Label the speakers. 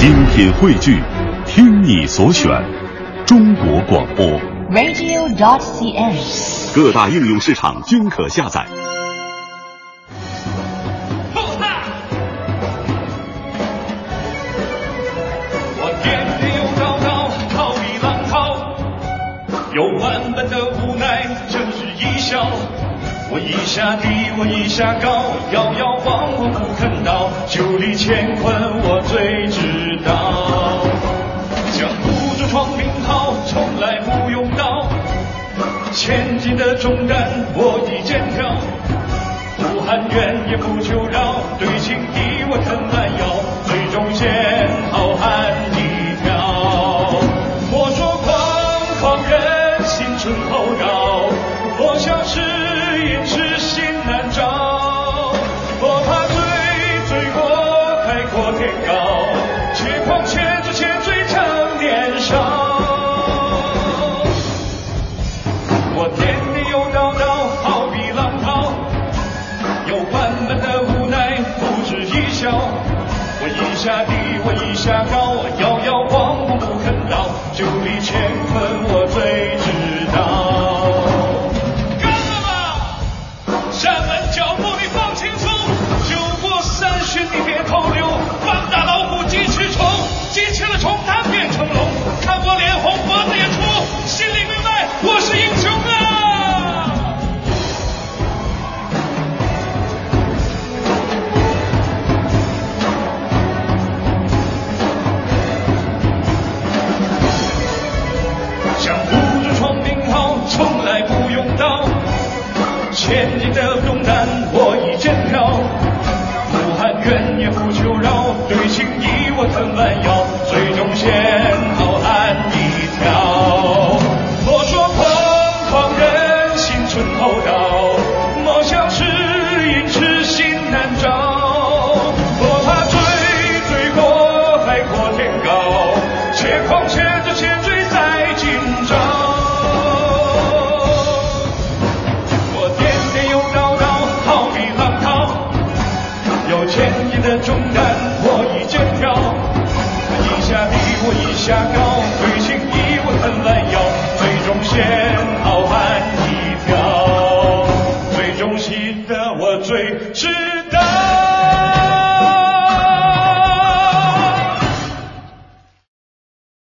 Speaker 1: 精品汇聚，听你所选，中国广播。
Speaker 2: radio.cn。
Speaker 1: 各大应用市场均可下载。
Speaker 3: 我颠颠又倒倒，逃避浪涛，有万般的无奈，真是一笑。我一下低，我一下高，摇摇晃晃不肯倒，酒里乾坤我千斤的重担我已肩挑。不喊冤也不求饶，对情敌我肯弯我一下低，我一下高，摇摇晃晃不肯倒，酒里乾坤我千斤的重担我已肩挑，不喊冤也不求饶，对情义我肯弯腰，最终险好汉一条。莫说狂狂人心存厚道，千斤的重担我已肩挑。我一下低，我一下高，对情义我很弯腰，最终先好汉一条，最忠心的我最知